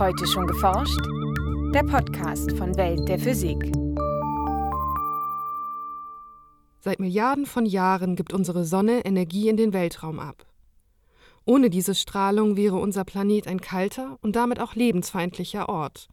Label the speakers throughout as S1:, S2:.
S1: Heute schon geforscht? Der Podcast von Welt der Physik.
S2: Seit Milliarden von Jahren gibt unsere Sonne Energie in den Weltraum ab. Ohne diese Strahlung wäre unser Planet ein kalter und damit auch lebensfeindlicher Ort.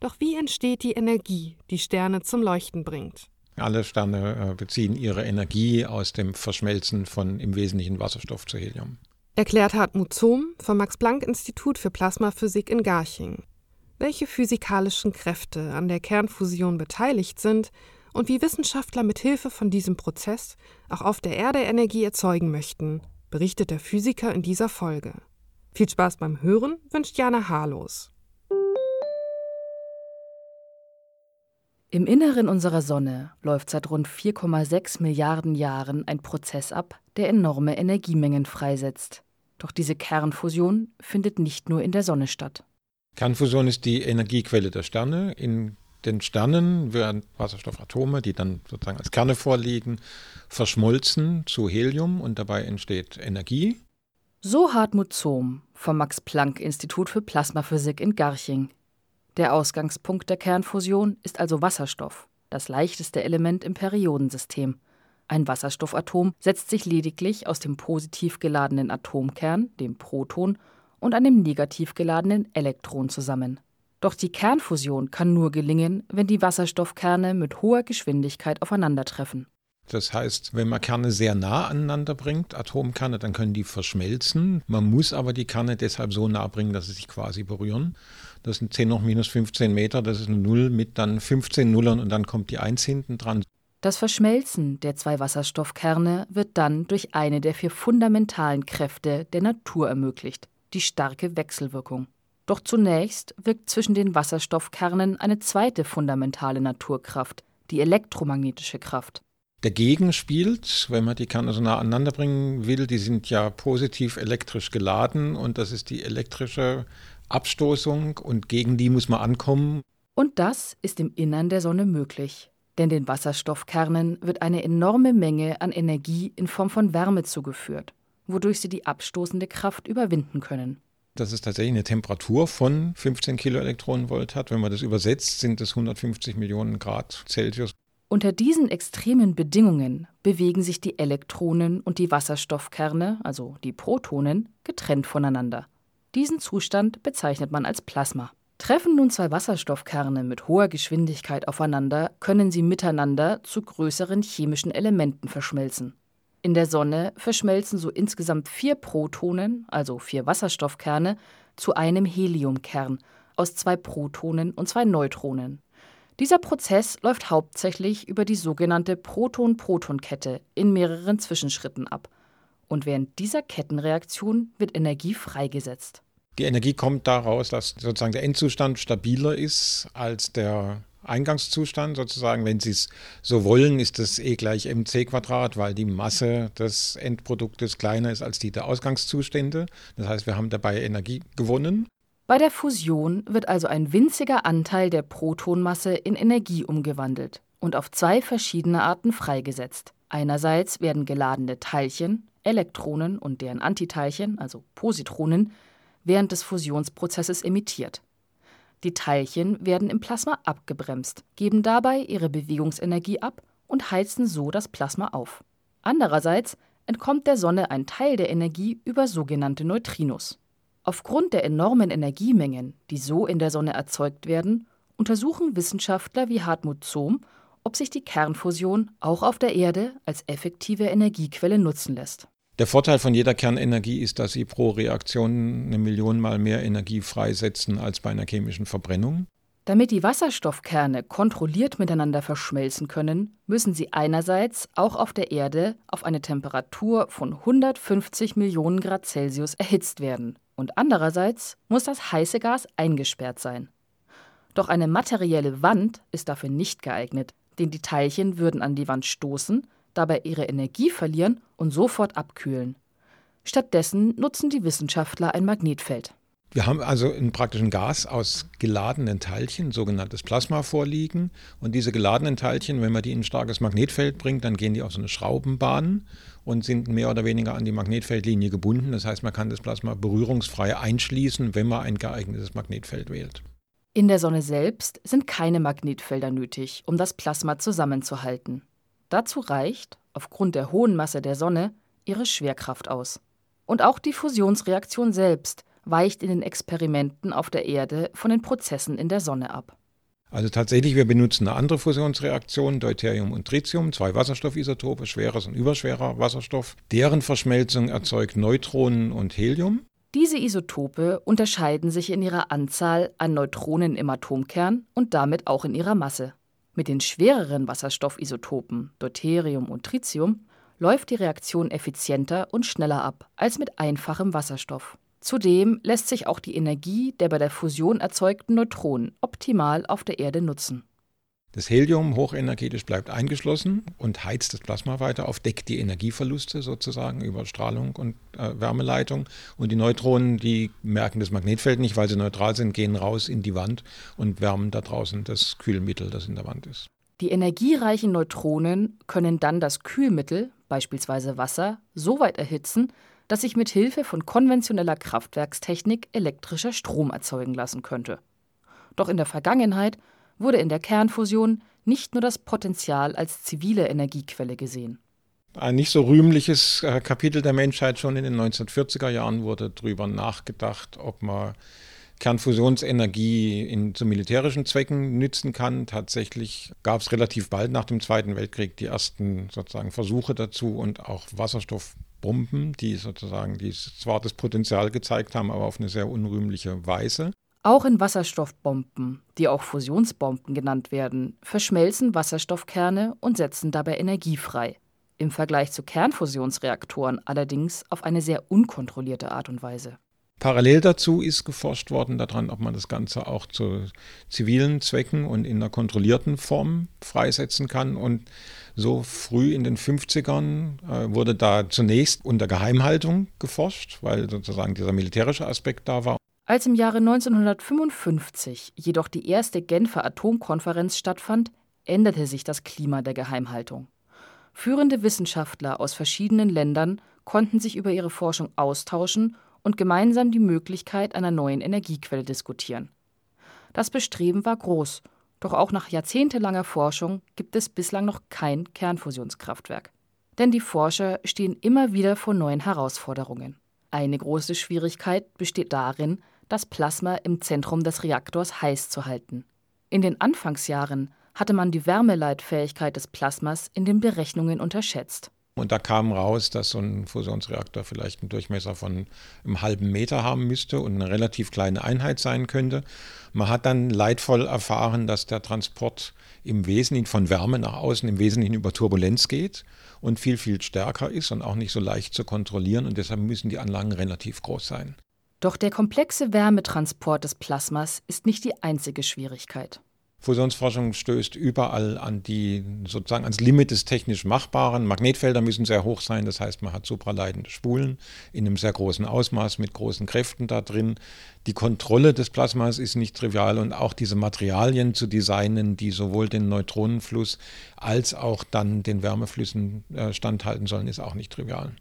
S2: Doch wie entsteht die Energie, die Sterne zum Leuchten bringt?
S3: Alle Sterne äh, beziehen ihre Energie aus dem Verschmelzen von im Wesentlichen Wasserstoff zu Helium.
S2: Erklärt Hartmut Zohm vom Max-Planck-Institut für Plasmaphysik in Garching. Welche physikalischen Kräfte an der Kernfusion beteiligt sind und wie Wissenschaftler mit Hilfe von diesem Prozess auch auf der Erde Energie erzeugen möchten, berichtet der Physiker in dieser Folge. Viel Spaß beim Hören wünscht Jana Harlos.
S4: Im Inneren unserer Sonne läuft seit rund 4,6 Milliarden Jahren ein Prozess ab, der enorme Energiemengen freisetzt. Doch diese Kernfusion findet nicht nur in der Sonne statt.
S3: Kernfusion ist die Energiequelle der Sterne. In den Sternen werden Wasserstoffatome, die dann sozusagen als Kerne vorliegen, verschmolzen zu Helium und dabei entsteht Energie.
S4: So Hartmut Zohm vom Max-Planck-Institut für Plasmaphysik in Garching. Der Ausgangspunkt der Kernfusion ist also Wasserstoff, das leichteste Element im Periodensystem. Ein Wasserstoffatom setzt sich lediglich aus dem positiv geladenen Atomkern, dem Proton, und einem negativ geladenen Elektron zusammen. Doch die Kernfusion kann nur gelingen, wenn die Wasserstoffkerne mit hoher Geschwindigkeit aufeinandertreffen.
S3: Das heißt, wenn man Kerne sehr nah aneinander bringt, Atomkerne, dann können die verschmelzen. Man muss aber die Kerne deshalb so nah bringen, dass sie sich quasi berühren. Das sind 10 noch minus 15 Meter, das ist eine Null mit dann 15 Nullern und dann kommt die 1 hinten dran.
S4: Das Verschmelzen der zwei Wasserstoffkerne wird dann durch eine der vier fundamentalen Kräfte der Natur ermöglicht, die starke Wechselwirkung. Doch zunächst wirkt zwischen den Wasserstoffkernen eine zweite fundamentale Naturkraft, die elektromagnetische Kraft.
S3: Dagegen spielt, wenn man die Kerne so nah aneinander bringen will, die sind ja positiv elektrisch geladen und das ist die elektrische Abstoßung und gegen die muss man ankommen.
S4: Und das ist im Innern der Sonne möglich. Denn den Wasserstoffkernen wird eine enorme Menge an Energie in Form von Wärme zugeführt, wodurch sie die abstoßende Kraft überwinden können
S3: dass es tatsächlich eine Temperatur von 15 Kiloelektronenvolt hat. Wenn man das übersetzt, sind es 150 Millionen Grad Celsius.
S4: Unter diesen extremen Bedingungen bewegen sich die Elektronen und die Wasserstoffkerne, also die Protonen, getrennt voneinander. Diesen Zustand bezeichnet man als Plasma. Treffen nun zwei Wasserstoffkerne mit hoher Geschwindigkeit aufeinander, können sie miteinander zu größeren chemischen Elementen verschmelzen. In der Sonne verschmelzen so insgesamt vier Protonen, also vier Wasserstoffkerne, zu einem Heliumkern aus zwei Protonen und zwei Neutronen. Dieser Prozess läuft hauptsächlich über die sogenannte Proton-Proton-Kette in mehreren Zwischenschritten ab. Und während dieser Kettenreaktion wird Energie freigesetzt.
S3: Die Energie kommt daraus, dass sozusagen der Endzustand stabiler ist als der Eingangszustand sozusagen. Wenn Sie es so wollen, ist das E gleich mc Quadrat, weil die Masse des Endproduktes kleiner ist als die der Ausgangszustände. Das heißt, wir haben dabei Energie gewonnen.
S4: Bei der Fusion wird also ein winziger Anteil der Protonmasse in Energie umgewandelt und auf zwei verschiedene Arten freigesetzt. Einerseits werden geladene Teilchen, Elektronen und deren Antiteilchen, also Positronen, während des Fusionsprozesses emittiert. Die Teilchen werden im Plasma abgebremst, geben dabei ihre Bewegungsenergie ab und heizen so das Plasma auf. Andererseits entkommt der Sonne ein Teil der Energie über sogenannte Neutrinos. Aufgrund der enormen Energiemengen, die so in der Sonne erzeugt werden, untersuchen Wissenschaftler wie Hartmut Zohm, ob sich die Kernfusion auch auf der Erde als effektive Energiequelle nutzen lässt.
S3: Der Vorteil von jeder Kernenergie ist, dass sie pro Reaktion eine Million Mal mehr Energie freisetzen als bei einer chemischen Verbrennung.
S4: Damit die Wasserstoffkerne kontrolliert miteinander verschmelzen können, müssen sie einerseits auch auf der Erde auf eine Temperatur von 150 Millionen Grad Celsius erhitzt werden und andererseits muss das heiße Gas eingesperrt sein. Doch eine materielle Wand ist dafür nicht geeignet, denn die Teilchen würden an die Wand stoßen dabei ihre Energie verlieren und sofort abkühlen. Stattdessen nutzen die Wissenschaftler ein Magnetfeld.
S3: Wir haben also einen praktischen Gas aus geladenen Teilchen, sogenanntes Plasma, vorliegen. Und diese geladenen Teilchen, wenn man die in ein starkes Magnetfeld bringt, dann gehen die auf so eine Schraubenbahn und sind mehr oder weniger an die Magnetfeldlinie gebunden. Das heißt, man kann das Plasma berührungsfrei einschließen, wenn man ein geeignetes Magnetfeld wählt.
S4: In der Sonne selbst sind keine Magnetfelder nötig, um das Plasma zusammenzuhalten. Dazu reicht, aufgrund der hohen Masse der Sonne, ihre Schwerkraft aus. Und auch die Fusionsreaktion selbst weicht in den Experimenten auf der Erde von den Prozessen in der Sonne ab.
S3: Also tatsächlich, wir benutzen eine andere Fusionsreaktion, Deuterium und Tritium, zwei Wasserstoffisotope, schweres und überschwerer Wasserstoff. Deren Verschmelzung erzeugt Neutronen und Helium.
S4: Diese Isotope unterscheiden sich in ihrer Anzahl an Neutronen im Atomkern und damit auch in ihrer Masse. Mit den schwereren Wasserstoffisotopen Deuterium und Tritium läuft die Reaktion effizienter und schneller ab als mit einfachem Wasserstoff. Zudem lässt sich auch die Energie der bei der Fusion erzeugten Neutronen optimal auf der Erde nutzen.
S3: Das Helium hochenergetisch bleibt eingeschlossen und heizt das Plasma weiter auf, deckt die Energieverluste sozusagen über Strahlung und äh, Wärmeleitung. Und die Neutronen, die merken das Magnetfeld nicht, weil sie neutral sind, gehen raus in die Wand und wärmen da draußen das Kühlmittel, das in der Wand ist.
S4: Die energiereichen Neutronen können dann das Kühlmittel, beispielsweise Wasser, so weit erhitzen, dass sich mit Hilfe von konventioneller Kraftwerkstechnik elektrischer Strom erzeugen lassen könnte. Doch in der Vergangenheit wurde in der Kernfusion nicht nur das Potenzial als zivile Energiequelle gesehen.
S3: Ein nicht so rühmliches äh, Kapitel der Menschheit schon in den 1940er Jahren wurde darüber nachgedacht, ob man Kernfusionsenergie in, zu militärischen Zwecken nützen kann. Tatsächlich gab es relativ bald nach dem Zweiten Weltkrieg die ersten sozusagen Versuche dazu und auch Wasserstoff Bomben, die sozusagen die zwar das Potenzial gezeigt haben, aber auf eine sehr unrühmliche Weise.
S4: Auch in Wasserstoffbomben, die auch Fusionsbomben genannt werden, verschmelzen Wasserstoffkerne und setzen dabei Energie frei. Im Vergleich zu Kernfusionsreaktoren allerdings auf eine sehr unkontrollierte Art und Weise.
S3: Parallel dazu ist geforscht worden daran, ob man das Ganze auch zu zivilen Zwecken und in einer kontrollierten Form freisetzen kann. Und so früh in den 50ern äh, wurde da zunächst unter Geheimhaltung geforscht, weil sozusagen dieser militärische Aspekt da war.
S4: Als im Jahre 1955 jedoch die erste Genfer Atomkonferenz stattfand, änderte sich das Klima der Geheimhaltung. Führende Wissenschaftler aus verschiedenen Ländern konnten sich über ihre Forschung austauschen und gemeinsam die Möglichkeit einer neuen Energiequelle diskutieren. Das Bestreben war groß doch auch nach jahrzehntelanger Forschung gibt es bislang noch kein Kernfusionskraftwerk. Denn die Forscher stehen immer wieder vor neuen Herausforderungen. Eine große Schwierigkeit besteht darin, das Plasma im Zentrum des Reaktors heiß zu halten. In den Anfangsjahren hatte man die Wärmeleitfähigkeit des Plasmas in den Berechnungen unterschätzt.
S3: Und da kam raus, dass so ein Fusionsreaktor vielleicht einen Durchmesser von einem halben Meter haben müsste und eine relativ kleine Einheit sein könnte. Man hat dann leidvoll erfahren, dass der Transport im Wesentlichen von Wärme nach außen im Wesentlichen über Turbulenz geht und viel, viel stärker ist und auch nicht so leicht zu kontrollieren. Und deshalb müssen die Anlagen relativ groß sein.
S4: Doch der komplexe Wärmetransport des Plasmas ist nicht die einzige Schwierigkeit.
S3: Fusionsforschung stößt überall an die sozusagen ans Limit des technisch Machbaren. Magnetfelder müssen sehr hoch sein, das heißt, man hat supraleitende Spulen in einem sehr großen Ausmaß mit großen Kräften da drin. Die Kontrolle des Plasmas ist nicht trivial und auch diese Materialien zu designen, die sowohl den Neutronenfluss als auch dann den Wärmeflüssen äh, standhalten sollen, ist auch nicht trivial.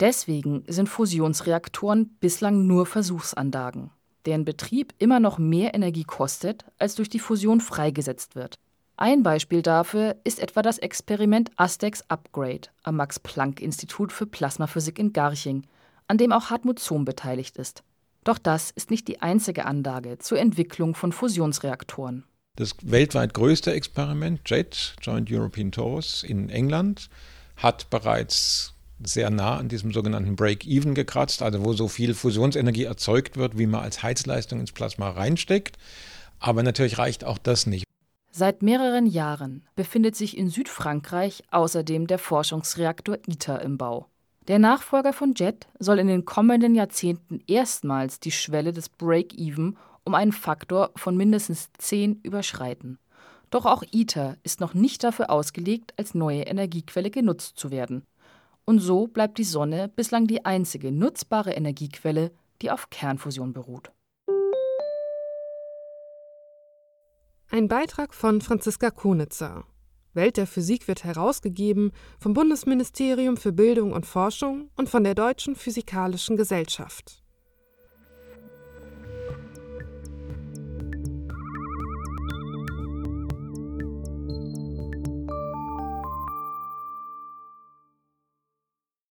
S4: Deswegen sind Fusionsreaktoren bislang nur Versuchsanlagen deren Betrieb immer noch mehr Energie kostet, als durch die Fusion freigesetzt wird. Ein Beispiel dafür ist etwa das Experiment Astex Upgrade am Max-Planck-Institut für Plasmaphysik in Garching, an dem auch Hartmut Zohm beteiligt ist. Doch das ist nicht die einzige Anlage zur Entwicklung von Fusionsreaktoren.
S3: Das weltweit größte Experiment, JET, Joint European Torus in England, hat bereits sehr nah an diesem sogenannten Break-Even gekratzt, also wo so viel Fusionsenergie erzeugt wird, wie man als Heizleistung ins Plasma reinsteckt. Aber natürlich reicht auch das nicht.
S4: Seit mehreren Jahren befindet sich in Südfrankreich außerdem der Forschungsreaktor ITER im Bau. Der Nachfolger von JET soll in den kommenden Jahrzehnten erstmals die Schwelle des Break-Even um einen Faktor von mindestens 10 überschreiten. Doch auch ITER ist noch nicht dafür ausgelegt, als neue Energiequelle genutzt zu werden und so bleibt die Sonne bislang die einzige nutzbare Energiequelle, die auf Kernfusion beruht.
S2: Ein Beitrag von Franziska Konitzer. Welt der Physik wird herausgegeben vom Bundesministerium für Bildung und Forschung und von der Deutschen Physikalischen Gesellschaft.